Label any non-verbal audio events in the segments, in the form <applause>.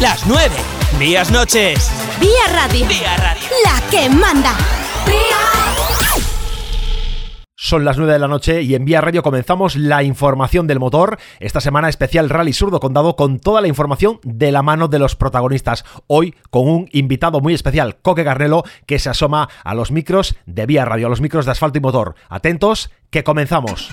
Las 9. Días noches. Vía Radio. Vía Radio. La que manda. Son las 9 de la noche y en Vía Radio comenzamos la información del motor. Esta semana especial Rally Surdo Condado con toda la información de la mano de los protagonistas. Hoy con un invitado muy especial, Coque Garnelo, que se asoma a los micros de Vía Radio, a los micros de asfalto y motor. Atentos, que comenzamos.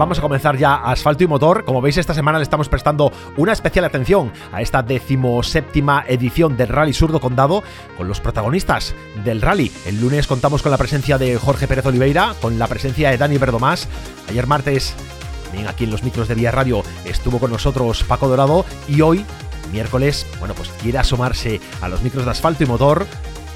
Vamos a comenzar ya asfalto y motor. Como veis, esta semana le estamos prestando una especial atención a esta decimoséptima edición del Rally Surdo Condado con los protagonistas del rally. El lunes contamos con la presencia de Jorge Pérez Oliveira, con la presencia de Dani Verdomás. Ayer martes, también aquí en los micros de Vía Radio, estuvo con nosotros Paco Dorado y hoy miércoles, bueno, pues quiere asomarse a los micros de asfalto y motor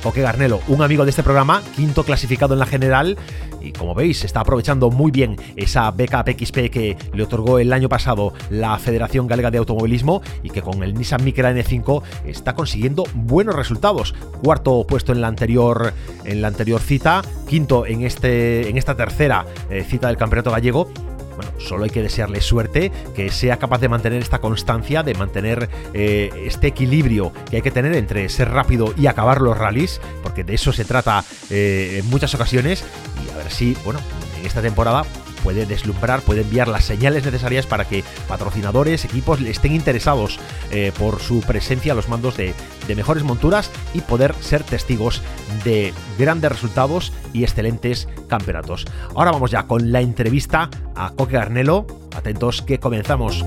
Coque Garnelo, un amigo de este programa, quinto clasificado en la general y como veis está aprovechando muy bien esa beca PXP que le otorgó el año pasado la Federación Galega de Automovilismo y que con el Nissan Micra N5 está consiguiendo buenos resultados. Cuarto puesto en la anterior en la anterior cita, quinto en este en esta tercera eh, cita del Campeonato Gallego bueno, solo hay que desearle suerte, que sea capaz de mantener esta constancia, de mantener eh, este equilibrio que hay que tener entre ser rápido y acabar los rallies, porque de eso se trata eh, en muchas ocasiones. Y a ver si, bueno, en esta temporada puede deslumbrar, puede enviar las señales necesarias para que patrocinadores, equipos estén interesados eh, por su presencia a los mandos de, de, mejores monturas y poder ser testigos de grandes resultados y excelentes campeonatos. Ahora vamos ya con la entrevista a Coque Garnelo. Atentos que comenzamos.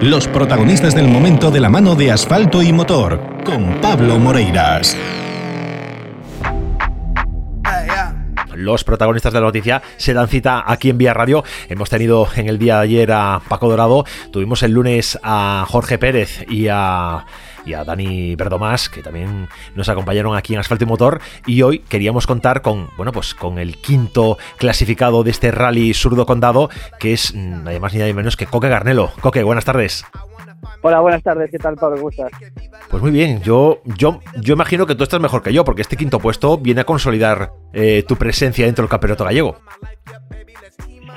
Los protagonistas del momento de la mano de asfalto y motor, con Pablo Moreiras. Los protagonistas de la noticia se dan cita aquí en Vía Radio. Hemos tenido en el día de ayer a Paco Dorado, tuvimos el lunes a Jorge Pérez y a Dani Verdomás, que también nos acompañaron aquí en Asfalto y Motor. Y hoy queríamos contar con, bueno, pues con el quinto clasificado de este rally surdo condado, que es nada más ni nada menos que Coque Garnelo. Coque, buenas tardes. Hola, buenas tardes. ¿Qué tal, Pablo? ¿Cómo estás? Pues muy bien. Yo, yo, yo imagino que tú estás mejor que yo, porque este quinto puesto viene a consolidar eh, tu presencia dentro del campeonato gallego.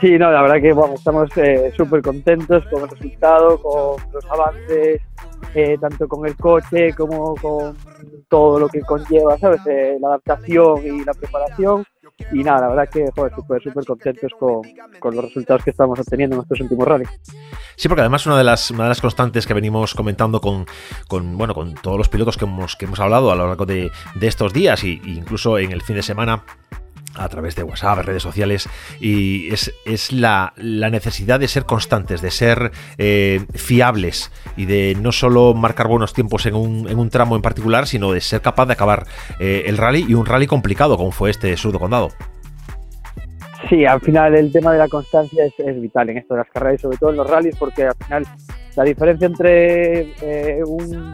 Sí, no, la verdad que bueno, estamos eh, súper contentos con el resultado, con los avances, eh, tanto con el coche como con todo lo que conlleva, ¿sabes? Eh, la adaptación y la preparación. Y nada, la verdad que, joder, súper, súper contentos con, con, los resultados que estamos obteniendo en estos últimos rallies. Sí, porque además una de las, una de las constantes que venimos comentando con, con, bueno, con todos los pilotos que hemos, que hemos hablado a lo largo de, de estos días e incluso en el fin de semana a través de WhatsApp, redes sociales, y es, es la, la, necesidad de ser constantes, de ser eh, fiables y de no solo marcar buenos tiempos en un, en un, tramo en particular, sino de ser capaz de acabar eh, el rally y un rally complicado como fue este surdo condado. Sí, al final el tema de la constancia es, es, vital en esto de las carreras y sobre todo en los rallies porque al final la diferencia entre eh, un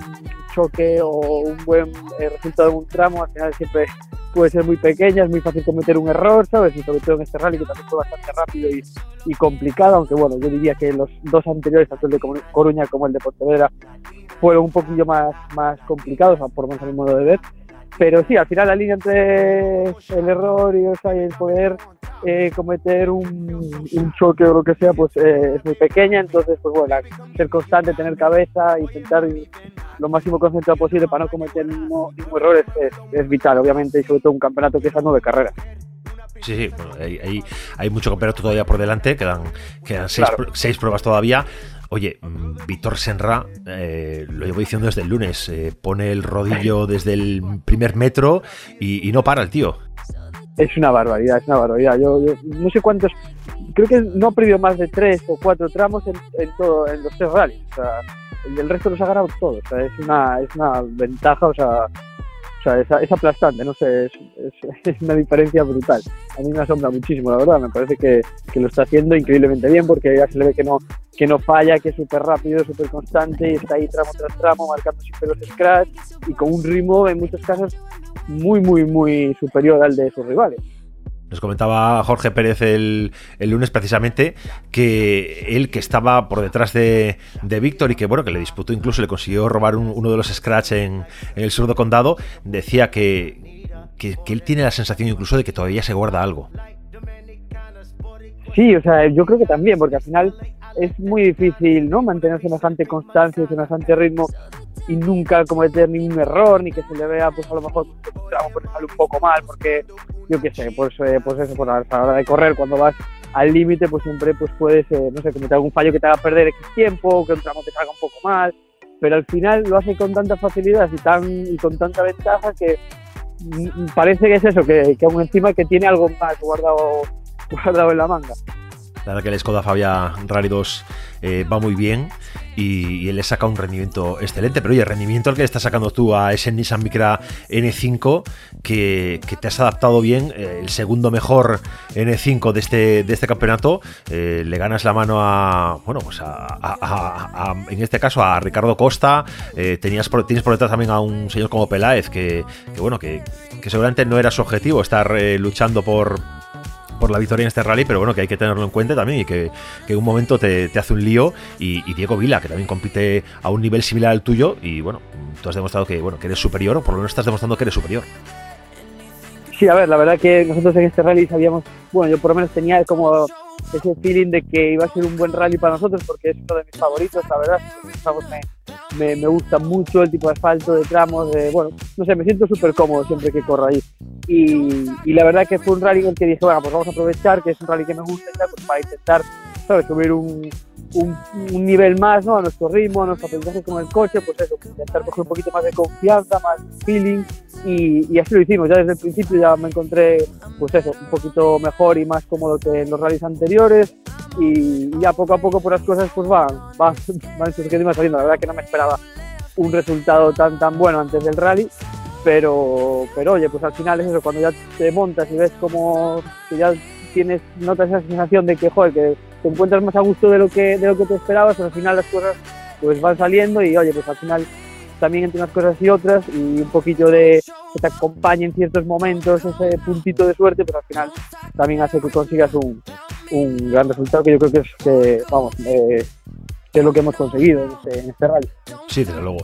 choque o un buen eh, resultado en un tramo al final siempre puede ser muy pequeña, es muy fácil cometer un error, ¿sabes? Y sobre todo en este rally que también fue bastante rápido y, y complicado, aunque bueno, yo diría que los dos anteriores, tanto el de Coruña como el de Pontevedra, fueron un poquillo más, más complicados, por menos a mi modo de ver. Pero sí, al final la línea entre el error y, o sea, y el poder eh, cometer un, un, choque o lo que sea, pues eh, es muy pequeña, entonces, pues bueno, ser constante, tener cabeza, intentar lo máximo concentrado posible para no cometer ningún, ningún error es, es, es, vital, obviamente, y sobre todo un campeonato que es a nueve carreras. Sí, sí, bueno, hay, hay, hay, mucho campeonato todavía por delante, quedan, quedan seis, claro. seis pruebas todavía. Oye, Víctor Senra, eh, lo llevo diciendo desde el lunes, eh, pone el rodillo <laughs> desde el primer metro y, y, no para el tío. Es una barbaridad, es una barbaridad. Yo, yo, no sé cuántos, creo que no ha perdido más de tres o cuatro tramos en, en todo, en los tres rallies. O sea, el, el resto los ha ganado todos. O sea, es una, es una ventaja, o sea, sea, es, es aplastante, no sé, es, <laughs> es, una diferencia brutal. A mí me asombra muchísimo, la verdad, me parece que, que, lo está haciendo increíblemente bien porque ya se le ve que no, que no falla, que es súper rápido, súper constante y está ahí tramo tras tramo, marcando siempre los scratch y con un ritmo en muchos casos muy, muy, muy superior al de sus rivales. Nos comentaba Jorge Pérez el, lunes precisamente que él que estaba por detrás de, Víctor y que bueno que le disputó incluso le consiguió robar uno de los scratch en, el surdo condado decía que, que, él tiene la sensación incluso de que todavía se guarda algo. Sí, o sea, yo creo que también, porque al final es muy difícil ¿no? mantener semejante constancia y semejante ritmo y nunca cometer ningún error, ni que se le vea, pues a lo mejor, sale un poco mal, porque yo qué sé, pues, eh, pues eso, por a la hora de correr, cuando vas al límite, pues siempre pues puedes, eh, no sé, cometer algún fallo que te haga perder X tiempo, que un tramo te salga un poco mal, pero al final lo hace con tanta facilidad y, tan, y con tanta ventaja que mm, parece que es eso, que, que aún encima que tiene algo más guardado, <laughs> guardado en la manga. La verdad que el Skoda Fabia Rally 2 eh, va muy bien y, él le saca un rendimiento excelente. Pero oye, el rendimiento al que le estás sacando tú a ese Nissan Micra N5, que, te has adaptado bien, eh, el segundo mejor N5 de este, de este campeonato, eh, le ganas la mano a, bueno, pues a, en este caso a Ricardo Costa, tenías por, tienes por detrás también a un señor como Peláez, que, bueno, que, que seguramente no era su objetivo estar luchando por por la victoria en este rally, pero bueno, que hay que tenerlo en cuenta también y que, en un momento te, hace un lío. Y, Diego Vila, que también compite a un nivel similar al tuyo, y bueno, tú has demostrado que, bueno, que eres superior, o por lo menos estás demostrando que eres superior. Sí, a ver, la verdad que nosotros en este rally sabíamos, bueno, yo por lo menos tenía como ese feeling de que iba a ser un buen rally para nosotros porque es uno de mis favoritos, la verdad. Me, gusta mucho el tipo de asfalto, de tramos, de, bueno, no sé, me siento súper cómodo siempre que corro ahí. Y, y, la verdad que fue un rally en el que dije, bueno, pues vamos a aprovechar que es un rally que me gusta pues para intentar, ¿sabes? Subir un, un, nivel más ¿no? a nuestro ritmo, a nuestro aprendizaje con el coche, pues eso, pues intentar coger un poquito más de confianza, más feeling y, y, así lo hicimos. Ya desde el principio ya me encontré, pues eso, un poquito mejor y más cómodo que en los rallies anteriores y, ya poco a poco por las cosas pues van, van, <laughs> van surgiendo y saliendo. La verdad que no me esperaba un resultado tan tan bueno antes del rally, pero, pero oye, pues al final es eso, cuando ya te montas y ves como que ya tienes, notas esa sensación de que, joder, que te encuentras más a gusto de lo que, de lo que te esperabas, al final las cosas pues van saliendo y oye, pues al final también entre unas cosas y otras y un poquillo de que te acompañe en ciertos momentos ese puntito de suerte, pero al final también hace que consigas un, un gran resultado que yo creo que es que, vamos, eh, es lo que hemos conseguido en este, en este rally. Sí, desde luego.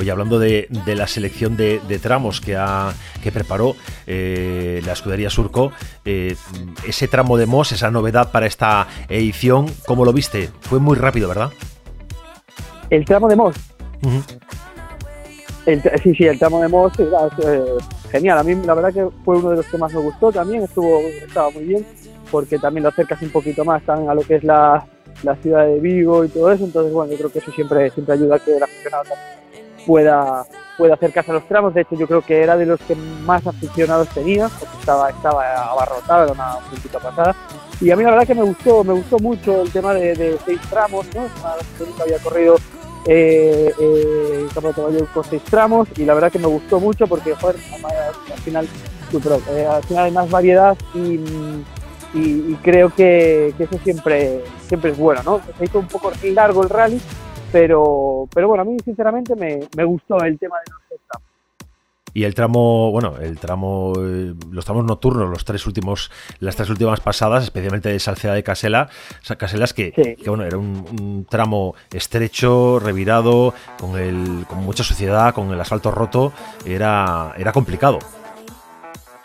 Oye, hablando de, de la selección de, de, tramos que, ha, que preparó eh, la escudería Surco, eh, ese tramo de Moss, esa novedad para esta edición, ¿cómo lo viste? Fue muy rápido, ¿verdad? El tramo de Moss. sí, sí, el tramo de Moss eh, genial. A mí la verdad que fue uno de los que más me gustó también, estuvo estaba muy bien, porque también lo acercas un poquito más también a lo que es la, la ciudad de Vigo y todo eso, entonces bueno, yo creo que eso siempre, siempre ayuda a que el aficionado pueda, pueda acercarse a los tramos, de hecho yo creo que era de los que más aficionados tenía, porque estaba, estaba abarrotado, era una puntita pasada, y a mí la verdad que me gustó, me gustó mucho el tema de, seis tramos, ¿no? Nunca había corrido eh, eh, con seis tramos y la verdad que me gustó mucho porque joder, al final, eh, al final hay más variedad y y, creo que, eso siempre, siempre es bueno, ¿no? Se hizo un poco largo el rally, pero, pero bueno, a mí sinceramente me, me gustó el tema de los tramos. Y el tramo, bueno, el tramo, eh, los tramos nocturnos, los tres últimos, las tres últimas pasadas, especialmente de Salceda de Casela, Caselas que, que bueno, era un, tramo estrecho, revirado, con el, con mucha suciedad, con el asfalto roto, era, era complicado.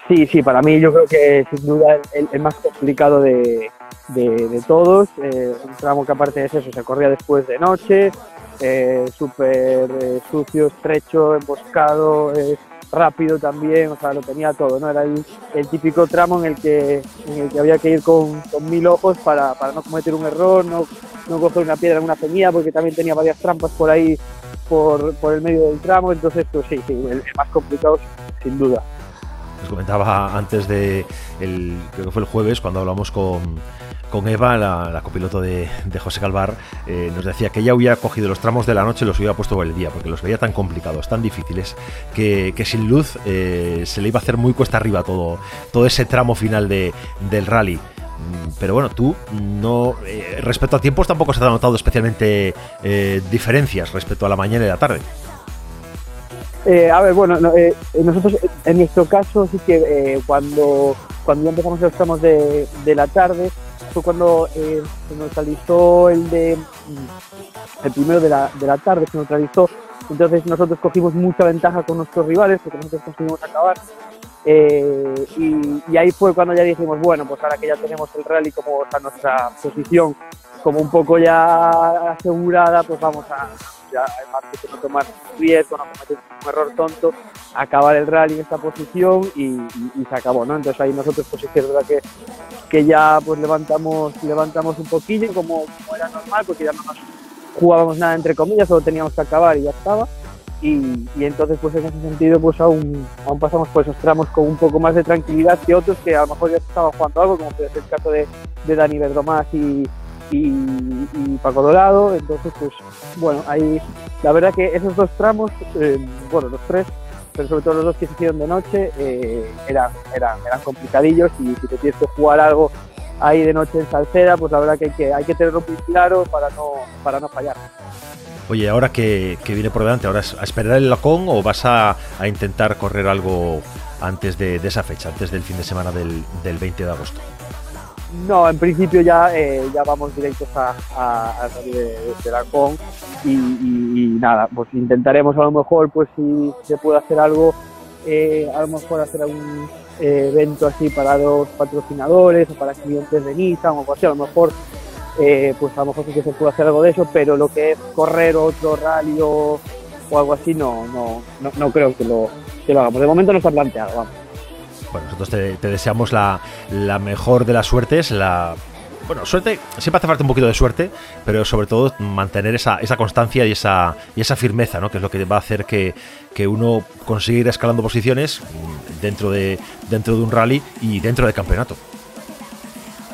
Sí, sí, para mí yo creo que sin duda el, el más complicado de, de, todos. Eh, un tramo que aparte de eso se corría después de noche, eh, súper eh, sucio, estrecho, emboscado, rápido también, o sea, lo tenía todo, ¿no? Era el, típico tramo en el que, en el que había que ir con, con mil ojos para, para, no cometer un error, no, no coger una piedra en una ceñida, porque también tenía varias trampas por ahí, por, por el medio del tramo, entonces, pues sí, sí el más complicado, sin duda. Os comentaba antes de, el, creo que fue el jueves, cuando hablamos con, con Eva, la, copiloto de, José Calvar, eh, nos decía que ella hubiera cogido los tramos de la noche y los hubiera puesto por el día, porque los veía tan complicados, tan difíciles, que, sin luz eh, se le iba a hacer muy cuesta arriba todo, todo ese tramo final de, del rally. Mm, pero bueno, tú no. Eh, respecto a tiempos tampoco se ha notado especialmente diferencias respecto a la mañana y la tarde. A ver, bueno, nosotros en nuestro caso sí que cuando, cuando ya empezamos los tramos de, de la tarde, fue cuando eh, se neutralizó el de mm, el primero de la, de la tarde, se neutralizó. Entonces nosotros cogimos mucha ventaja con nuestros rivales porque nosotros conseguimos acabar. Eh, y, ahí fue cuando ya dijimos, bueno, pues ahora que ya tenemos el rally como nuestra posición como un poco ya asegurada, pues vamos a, ya que no tomar riesgo, no cometer un error tonto, acabar el rally en esta posición y, se acabó, ¿no? Entonces ahí nosotros pues es verdad que, que ya pues levantamos, levantamos un poquillo como, era normal, porque ya no nos jugábamos nada entre comillas, solo teníamos que acabar y ya estaba. Y, entonces pues en ese sentido pues aún, aún pasamos por esos tramos con un poco más de tranquilidad que otros que a lo mejor ya estaban jugando algo, como puede ser el caso de, de Dani Verdomás y, y, Paco Dorado. Entonces, pues bueno, ahí la verdad que esos dos tramos, eh, bueno, los tres, pero sobre todo los dos que se hicieron de noche, eh, eran, eran, eran complicadillos y si te tienes que jugar algo ahí de noche en Salceda, pues la verdad que hay que, hay que tenerlo muy claro para no, para no fallar. Oye, ahora que, viene por delante, ¿ahora es a esperar el lacón o vas a, a correr algo antes de, esa fecha, antes del fin de semana del, del 20 de agosto? No, en principio ya, eh, ya vamos directos a, salir de, con y, nada, pues intentaremos a lo mejor, pues si se puede hacer algo, eh, a lo mejor hacer algún eh, evento así para los patrocinadores o para clientes de Nissan o algo así, a lo mejor, pues a lo mejor sí que se puede hacer algo de eso, pero lo que es correr otro rally o, algo así, no, no, no, no creo que lo, que lo hagamos. De momento no está planteado, vamos. Bueno, nosotros te, deseamos la, mejor de las suertes, la bueno, suerte, siempre hace falta un poquito de suerte, pero sobre todo mantener esa, esa constancia y esa, y esa firmeza, ¿no? que es lo que va a hacer que, uno consiga ir escalando posiciones dentro de, dentro de un rally y dentro del campeonato.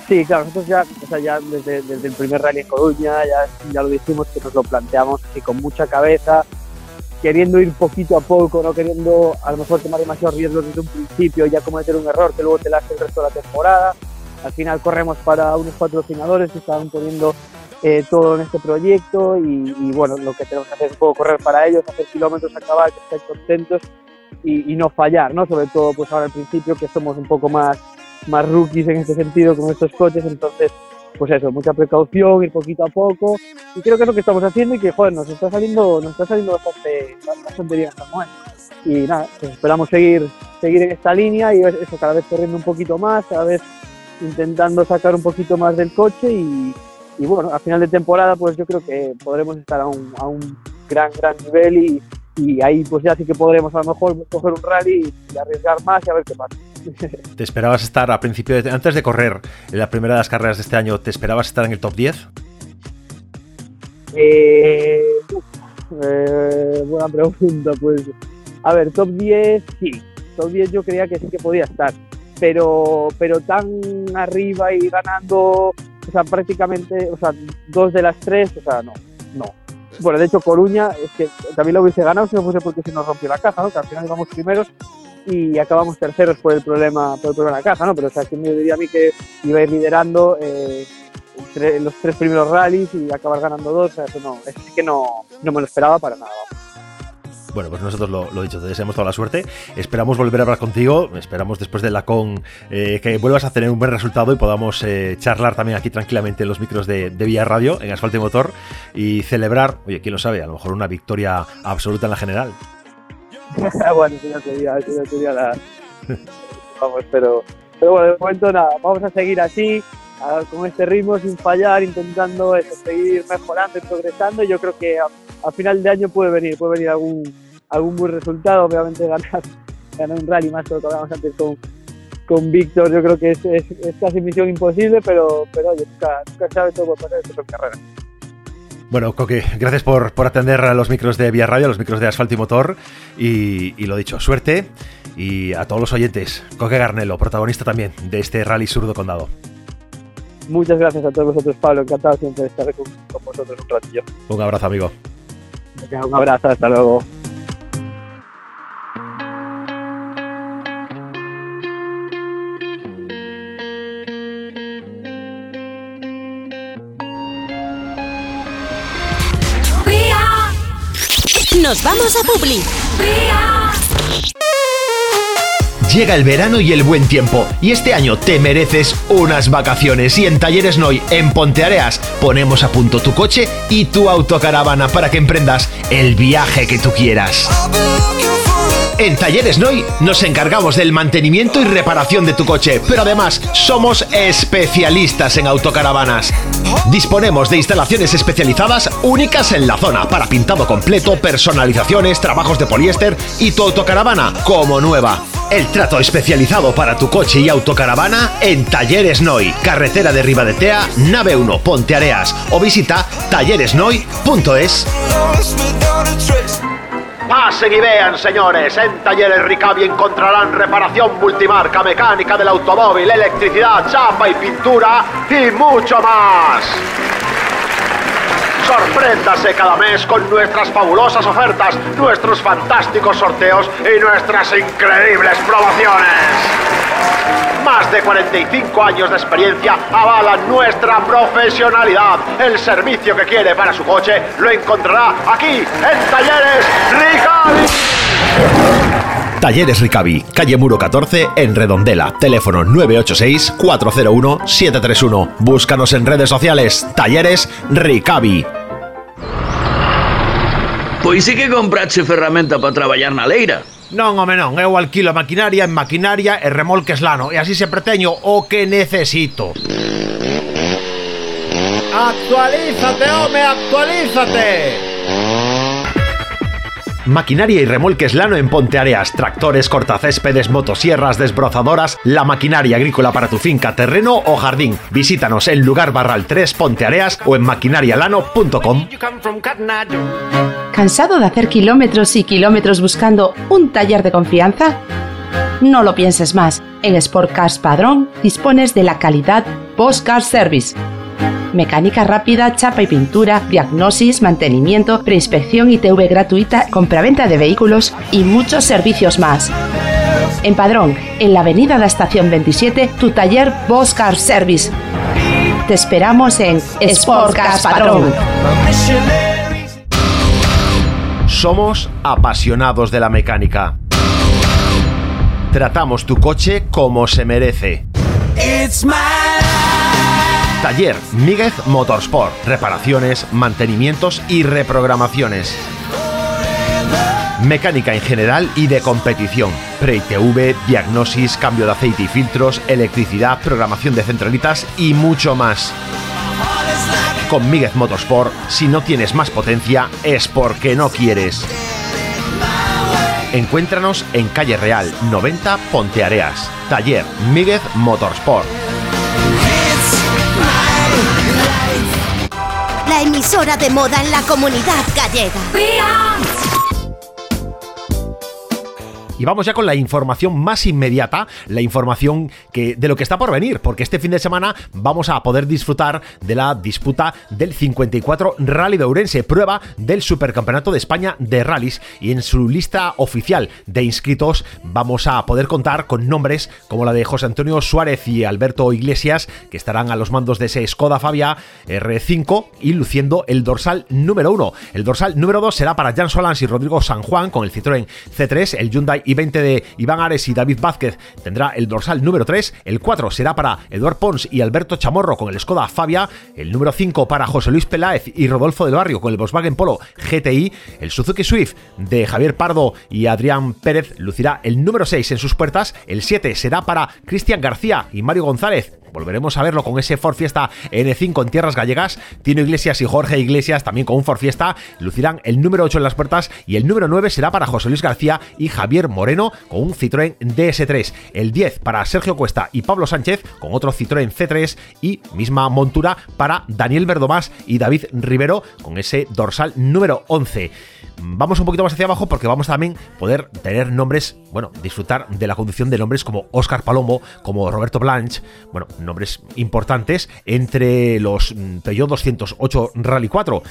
Sí, claro, nosotros ya, ya desde, el primer rally en Coruña ya, ya lo dijimos que nos lo planteamos así con mucha cabeza, queriendo ir poquito a poco, no queriendo a lo mejor tomar demasiados riesgos desde un principio y ya cometer un error que luego te la hace el resto de la temporada. Al final corremos para unos patrocinadores que estaban poniendo eh, todo en este proyecto y, bueno, lo que tenemos que hacer es un poco correr para ellos, hacer kilómetros, acabar, que estén contentos y, no fallar, ¿no? Sobre todo pues ahora al principio que somos un poco más, más rookies en este sentido con estos coches, entonces pues eso, mucha precaución, ir poquito a poco. Y creo que es lo que estamos haciendo y que, joder, nos está saliendo, nos está saliendo bastante, bastante bien Samuel. Y nada, pues esperamos seguir, seguir en esta línea y eso, cada vez corriendo un poquito más, cada vez intentando sacar un poquito más del coche y, y bueno, a final de temporada pues yo creo que podremos estar a un, a un gran, gran nivel y, y ahí pues ya sí que podremos a lo mejor coger un rally y arriesgar más y a ver qué pasa. <laughs> ¿Te esperabas estar a principio, de, antes de correr en la primera de las carreras de este año, ¿te esperabas estar en el top 10? Eh, eh, buena pregunta, pues. A ver, top 10, sí. Top 10 yo creía que sí que podía estar. Pero, pero tan arriba y ganando, o sea, prácticamente, o sea, dos de las tres, o sea, no, no. Bueno, de hecho, Coruña, es que también lo hubiese ganado si no fuese porque se nos rompió la caja, ¿no? Que al final íbamos primeros y acabamos terceros por el problema por el problema de la caja, ¿no? Pero o sea, ¿quién me diría a mí que iba a ir liderando eh, los tres primeros rallies y acabar ganando dos? O sea, eso no, es que no, no me lo esperaba para nada. Bueno, pues nosotros lo, lo, dicho, te deseamos toda la suerte. Esperamos volver a hablar contigo. Esperamos después de la con eh, que vuelvas a tener un buen resultado y podamos eh, charlar también aquí tranquilamente en los micros de, de Vía Radio, en Asfalto y Motor, y celebrar, oye, quién lo sabe, a lo mejor una victoria absoluta en la general. <laughs> bueno, eso ya sería, eso ya sería la... Vamos, pero, pero bueno, de momento nada, vamos a seguir así, con este ritmo, sin fallar, intentando seguir mejorando y progresando. Yo creo que a, final de año puede venir, puede venir algún, algún buen resultado, obviamente ganar, ganar un rally más lo que hablábamos antes con, con Víctor, yo creo que es, es, casi misión imposible, pero, pero oye, nunca, nunca sabe todo puede pasar, esto son carreras. Bueno, Coque, gracias por, por atender a los micros de Vía Radio, a los micros de Asfalto y Motor. Y, y, lo dicho, suerte. Y a todos los oyentes, Coque Garnelo, protagonista también de este Rally Surdo Condado. Muchas gracias a todos vosotros, Pablo. Encantado siempre de estar con, con vosotros un ratillo. Un abrazo, amigo. Un abrazo, hasta luego. Vamos a Publi. Llega el verano y el buen tiempo, y este año te mereces unas vacaciones. Y en Talleres Noy, en Ponteareas, ponemos a punto tu coche y tu autocaravana para que emprendas el viaje que tú quieras. En Talleres Noy nos encargamos del mantenimiento y reparación de tu coche, pero además somos especialistas en autocaravanas. Disponemos de instalaciones especializadas únicas en la zona para pintado completo, personalizaciones, trabajos de poliéster y tu autocaravana como nueva. El trato especializado para tu coche y autocaravana en Talleres Noy, carretera de Ribadetea, nave 1, Ponteareas o visita talleresnoy.es. Pasen y vean, señores. En Talleres Ricavi encontrarán reparación multimarca, mecánica del automóvil, electricidad, chapa y pintura y mucho más. Sorpréndase cada mes con nuestras fabulosas ofertas, nuestros fantásticos sorteos y nuestras increíbles promociones. Más de 45 años de experiencia avalan nuestra profesionalidad. El servicio que quiere para su coche lo encontrará aquí en Talleres Ricavi. Talleres Ricavi, calle Muro 14, en Redondela. Teléfono 986-401-731. Búscanos en redes sociales. Talleres Ricavi. Pois sí que comprache ferramenta para traballar na leira. Non, home, non, eu alquilo maquinaria en maquinaria e remolques lano e así sempre teño o que necesito. Actualízate, home, actualízate. Maquinaria y remolques Lano en Ponteareas, tractores, cortacéspedes, motosierras, desbrozadoras, la maquinaria agrícola para tu finca, terreno o jardín. Visítanos en Lugar Barral 3 Ponteareas o en maquinarialano.com. ¿Cansado de hacer kilómetros y kilómetros buscando un taller de confianza? No lo pienses más. En Sport Cars Padrón dispones de la calidad Post Car Service mecánica rápida, chapa y pintura, diagnosis, mantenimiento, preinspección y TV gratuita, compraventa de vehículos y muchos servicios más. En Padrón, en la avenida de la Estación 27, tu taller Boss Car Service. Te esperamos en Sport Cars Padrón. Somos apasionados de la mecánica. Tratamos tu coche como se merece. Taller Míguez Motorsport. Reparaciones, mantenimientos y reprogramaciones. Mecánica en general y de competición. Pre-ITV, diagnosis, cambio de aceite y filtros, electricidad, programación de centralitas y mucho más. Con Míguez Motorsport, si no tienes más potencia, es porque no quieres. Encuéntranos en Calle Real 90 Ponteareas. Taller Míguez Motorsport. La emisora de moda en la comunidad gallega. Y vamos ya con la información más inmediata, la información que, de lo que está por venir, porque este fin de semana vamos a poder disfrutar de la disputa del 54 Rally de Ourense, prueba del Supercampeonato de España de Rallys. Y en su lista oficial de inscritos vamos a poder contar con nombres como la de José Antonio Suárez y Alberto Iglesias, que estarán a los mandos de ese Skoda Fabia R5 y luciendo el dorsal número 1. El dorsal número 2 será para Jan Solans y Rodrigo San Juan con el Citroën C3, el Hyundai y 20 de Iván Ares y David Vázquez. Tendrá el dorsal número 3, el 4 será para Eduard Pons y Alberto Chamorro con el Skoda Fabia, el número 5 para José Luis Peláez y Rodolfo del Barrio con el Volkswagen Polo GTI, el Suzuki Swift de Javier Pardo y Adrián Pérez lucirá el número 6 en sus puertas, el 7 será para Cristian García y Mario González Volveremos a verlo con ese Ford Fiesta N5 en tierras gallegas. Tino Iglesias y Jorge Iglesias también con un Ford Fiesta lucirán el número 8 en las puertas y el número 9 será para José Luis García y Javier Moreno. Con un Citroën DS3, el 10 para Sergio Cuesta y Pablo Sánchez con otro Citroën C3 y misma montura para Daniel Verdomás y David Rivero con ese dorsal número 11. Vamos un poquito más hacia abajo porque vamos también poder tener nombres, bueno, disfrutar de la conducción de nombres como Oscar Palombo, como Roberto Blanche, bueno, nombres importantes entre los mm, Peugeot 208 Rally 4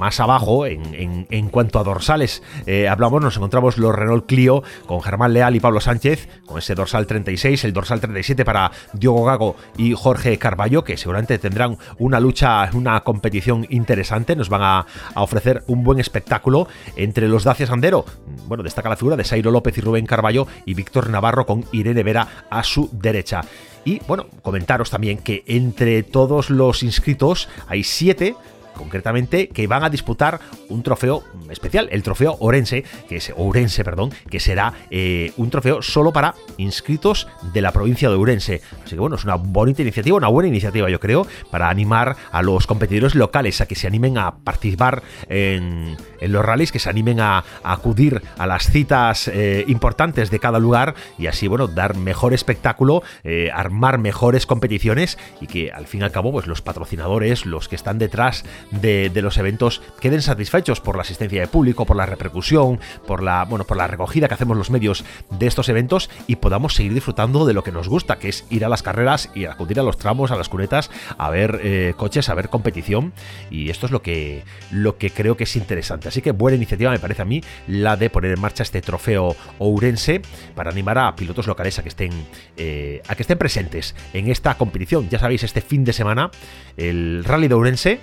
más abajo, en, cuanto a dorsales eh, hablamos, nos encontramos los Renault Clio con Germán Leal y Pablo Sánchez, con ese dorsal 36, el dorsal 37 para Diogo Gago y Jorge Carballo, que seguramente tendrán una lucha, una competición interesante, nos van a, ofrecer un buen espectáculo entre los Dacia Sandero. Bueno, destaca la figura de Sairo López y Rubén Carballo y Víctor Navarro con Irene Vera a su derecha. Y bueno, comentaros también que entre todos los inscritos hay siete concretamente que van a disputar un trofeo especial, el trofeo Orense, que es Ourense, perdón, que será eh, un trofeo solo para inscritos de la provincia de Ourense. Así que bueno, es una bonita iniciativa, una buena iniciativa yo creo, para animar a los competidores locales a que se animen a participar en, los rallies, que se animen a, acudir a las citas eh, importantes de cada lugar y así bueno, dar mejor espectáculo, eh, armar mejores competiciones y que al fin y al cabo pues los patrocinadores, los que están detrás de, los eventos queden satisfechos por la asistencia de público, por la repercusión, por la, bueno, por la recogida que hacemos los medios de estos eventos y podamos seguir disfrutando de lo que nos gusta, que es ir a las carreras y acudir a los tramos, a las cunetas, a ver eh, coches, a ver competición. Y esto es lo que, lo que creo que es interesante. Así que buena iniciativa me parece a mí la de poner en marcha este trofeo ourense para animar a pilotos locales a que estén, eh, a que estén presentes en esta competición. Ya sabéis, este fin de semana, el Rally de Ourense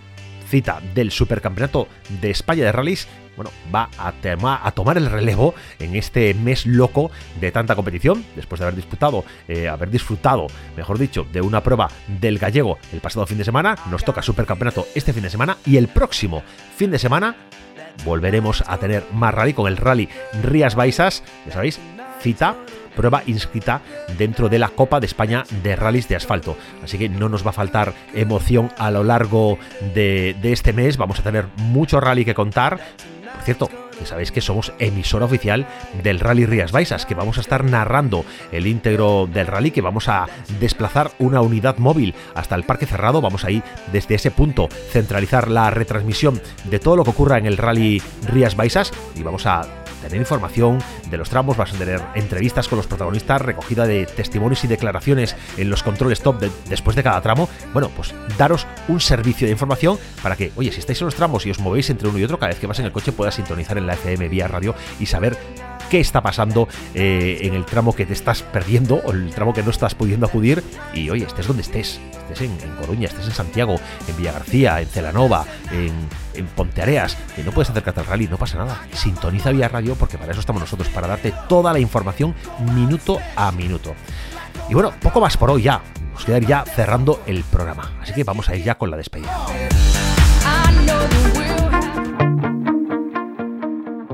cita del Supercampeonato de España de Rallys, bueno, va a, a, tomar el relevo en este mes loco de tanta competición, después de haber disputado, eh, haber disfrutado, mejor dicho, de una prueba del gallego el pasado fin de semana, nos toca Supercampeonato este fin de semana y el próximo fin de semana volveremos a tener más rally con el rally Rías Baixas, ya sabéis, cita prueba inscrita dentro de la Copa de España de Rallys de Asfalto. Así que no nos va a faltar emoción a lo largo de, este mes. Vamos a tener mucho rally que contar. Por cierto, que sabéis que somos emisora oficial del Rally Rías Baixas, que vamos a estar narrando el íntegro del rally, que vamos a desplazar una unidad móvil hasta el parque cerrado, vamos a ir desde ese punto centralizar la retransmisión de todo lo que ocurra en el Rally Rías Baixas y vamos a tener información de los tramos, vas a tener entrevistas con los protagonistas, recogida de testimonios y declaraciones en los controles top después de cada tramo. Bueno, pues daros un servicio de información para que, oye, si estáis en los tramos y os movéis entre uno y otro, cada vez que vas en el coche puedas sintonizar en la FM vía radio y saber qué está pasando eh, en el tramo que te estás perdiendo o el tramo que no estás pudiendo acudir. Y oye, estés donde estés, estés en, Coruña, estés en Santiago, en Villagarcía, en Celanova, en, en Ponteareas, que no puedes acercarte al rally, no pasa nada. Sintoniza vía radio porque para eso estamos nosotros, para darte toda la información minuto a minuto. Y bueno, poco más por hoy ya. Nos queda ya cerrando el programa. Así que vamos a ir ya con la despedida.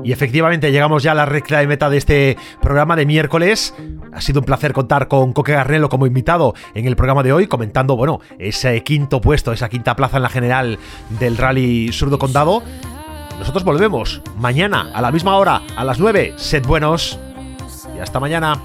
Y efectivamente llegamos ya a la recta de meta de este programa de miércoles. Ha sido un placer contar con Coque Garnelo como invitado en el programa de hoy, comentando, bueno, ese quinto puesto, esa quinta plaza en la general del Rally Surdo Condado. Nosotros volvemos mañana a la misma hora, a las 9. Sed buenos y hasta mañana.